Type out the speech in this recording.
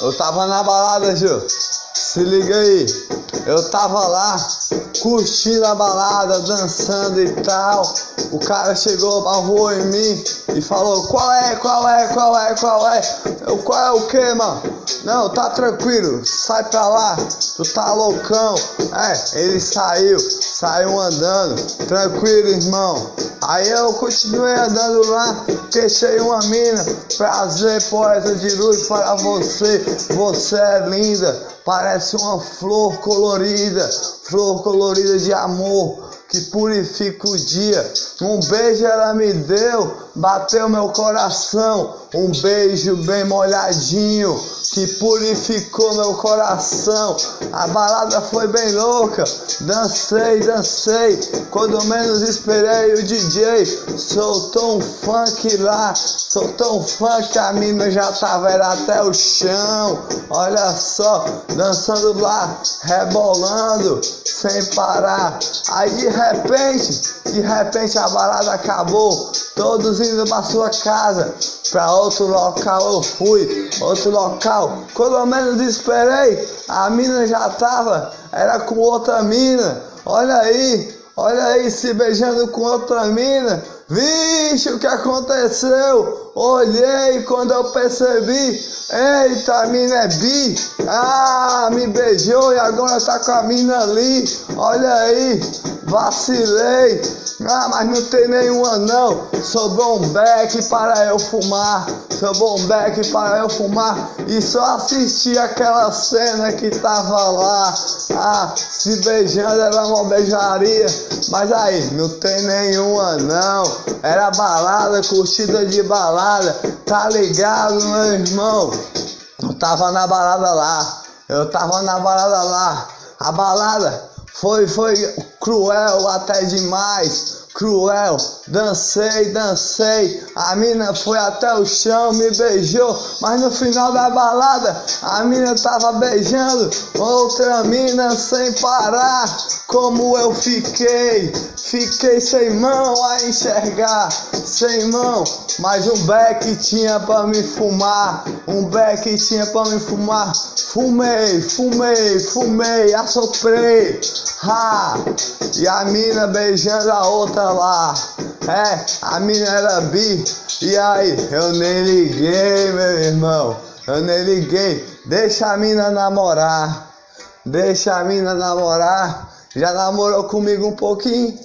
Eu tava na balada, Gil. Se liga aí. Eu tava lá curtindo a balada, dançando e tal. O cara chegou, rua em mim e falou: Qual é, qual é, qual é, qual é? Eu, qual é o que, mano? Não, tá tranquilo, sai pra lá, tu tá loucão. É, ele saiu, saiu andando, tranquilo, irmão. Aí eu continuei andando lá, fechei uma mina. Prazer, poeta de luz para você. Você é linda, parece uma flor colorida, flor colorida de amor que purifica o dia. Um beijo ela me deu, bateu meu coração. Um beijo bem molhadinho que purificou meu coração. A balada foi bem louca, dancei, dancei. Quando menos esperei, o DJ soltou um funk lá. Soltou um funk, a mina já tava era até o chão. Olha só, dançando lá, rebolando, sem parar. Aí de repente, de repente a balada acabou. Todos indo pra sua casa, pra outro local eu fui, outro local. Quando menos esperei, a mina já tava, era com outra mina. Olha aí, olha aí, se beijando com outra mina. Vixe, o que aconteceu? Olhei quando eu percebi. Eita, a mina é bi. Ah, me beijou e agora tá com a mina ali. Olha aí, vacilei. Ah, mas não tem nenhuma não. Sobrou um beck para eu fumar. Sobrou um beck para eu fumar. E só assisti aquela cena que tava lá. Ah, se beijando era uma beijaria. Mas aí, não tem nenhuma não. Era balada, curtida de balada. Tá ligado, meu irmão? Eu tava na balada lá. Eu tava na balada lá. A balada foi, foi cruel até demais cruel. Dancei, dancei. A mina foi até o chão, me beijou. Mas no final da balada, a mina tava beijando outra mina sem parar. Como eu fiquei, fiquei sem mão a enxergar, sem mão. Mas um beck tinha pra me fumar, um beck tinha pra me fumar. Fumei, fumei, fumei, assoprei. Ha! E a mina beijando a outra lá. É, a mina era bi. E aí, eu nem liguei, meu irmão. Eu nem liguei. Deixa a mina namorar. Deixa a mina namorar. Já namorou comigo um pouquinho.